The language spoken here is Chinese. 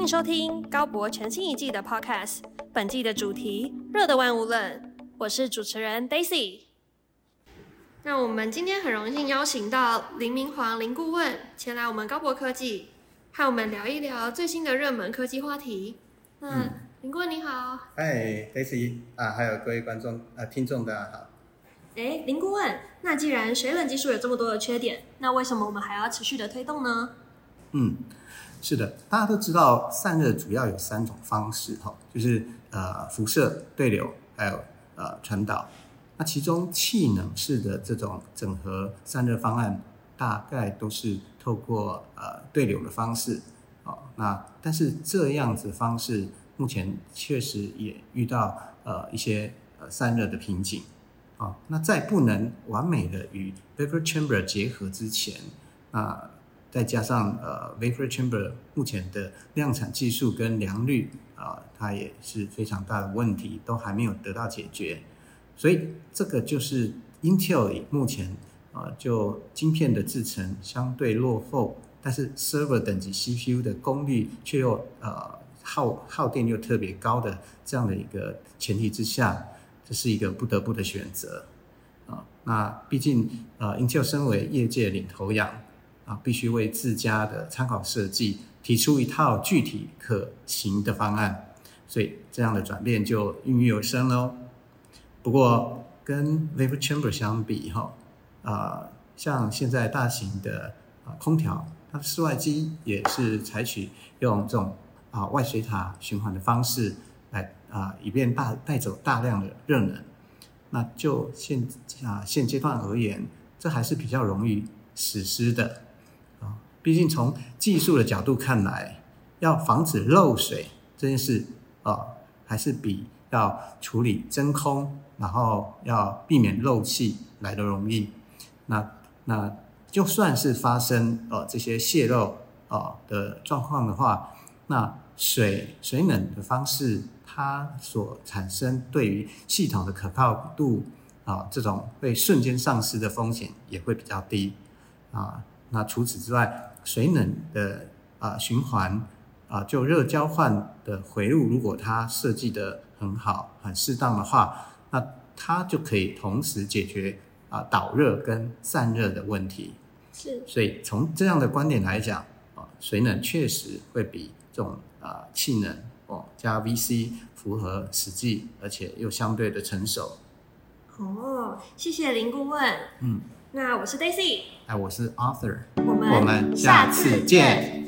迎收听高博全新一季的 Podcast。本季的主题热的万物论，我是主持人 Daisy。那我们今天很荣幸邀请到林明煌林顾问前来我们高博科技，和我们聊一聊最新的热门科技话题。那林顾问你好，嗨，Daisy 啊，还有各位观众啊、听众大家好。哎，林顾问，那既然水冷技术有这么多的缺点，那为什么我们还要持续的推动呢？嗯，是的，大家都知道散热主要有三种方式哈，就是呃辐射、对流，还有呃传导。那其中气能式的这种整合散热方案，大概都是透过呃对流的方式哦。那但是这样子方式目前确实也遇到呃一些呃散热的瓶颈。啊，那在不能完美的与 vapor chamber 结合之前，啊，再加上呃 vapor chamber 目前的量产技术跟良率啊，它也是非常大的问题，都还没有得到解决。所以这个就是 Intel 目前啊，就晶片的制程相对落后，但是 server 等级 CPU 的功率却又呃耗耗电又特别高的这样的一个前提之下。这是一个不得不的选择啊！那毕竟呃，Intel 身为业界领头羊啊，必须为自家的参考设计提出一套具体可行的方案，所以这样的转变就孕育而生喽。不过跟 Vapor Chamber 相比哈啊，像现在大型的啊空调，它室外机也是采取用这种啊外水塔循环的方式。来啊，以便大带走大量的热能。那就现啊现阶段而言，这还是比较容易实施的。毕竟从技术的角度看来，要防止漏水这件事啊，还是比要处理真空，然后要避免漏气来的容易。那那就算是发生呃这些泄漏啊的状况的话，那水水冷的方式。它所产生对于系统的可靠度啊，这种会瞬间丧失的风险也会比较低啊。那除此之外，水冷的啊循环啊，就热交换的回路，如果它设计的很好、很适当的话，那它就可以同时解决啊导热跟散热的问题。是。所以从这样的观点来讲啊，水冷确实会比这种啊气冷哦。加 VC 符合实际，而且又相对的成熟。哦，谢谢林顾问。嗯，那我是 Daisy，哎，我是 Arthur。我们下次见。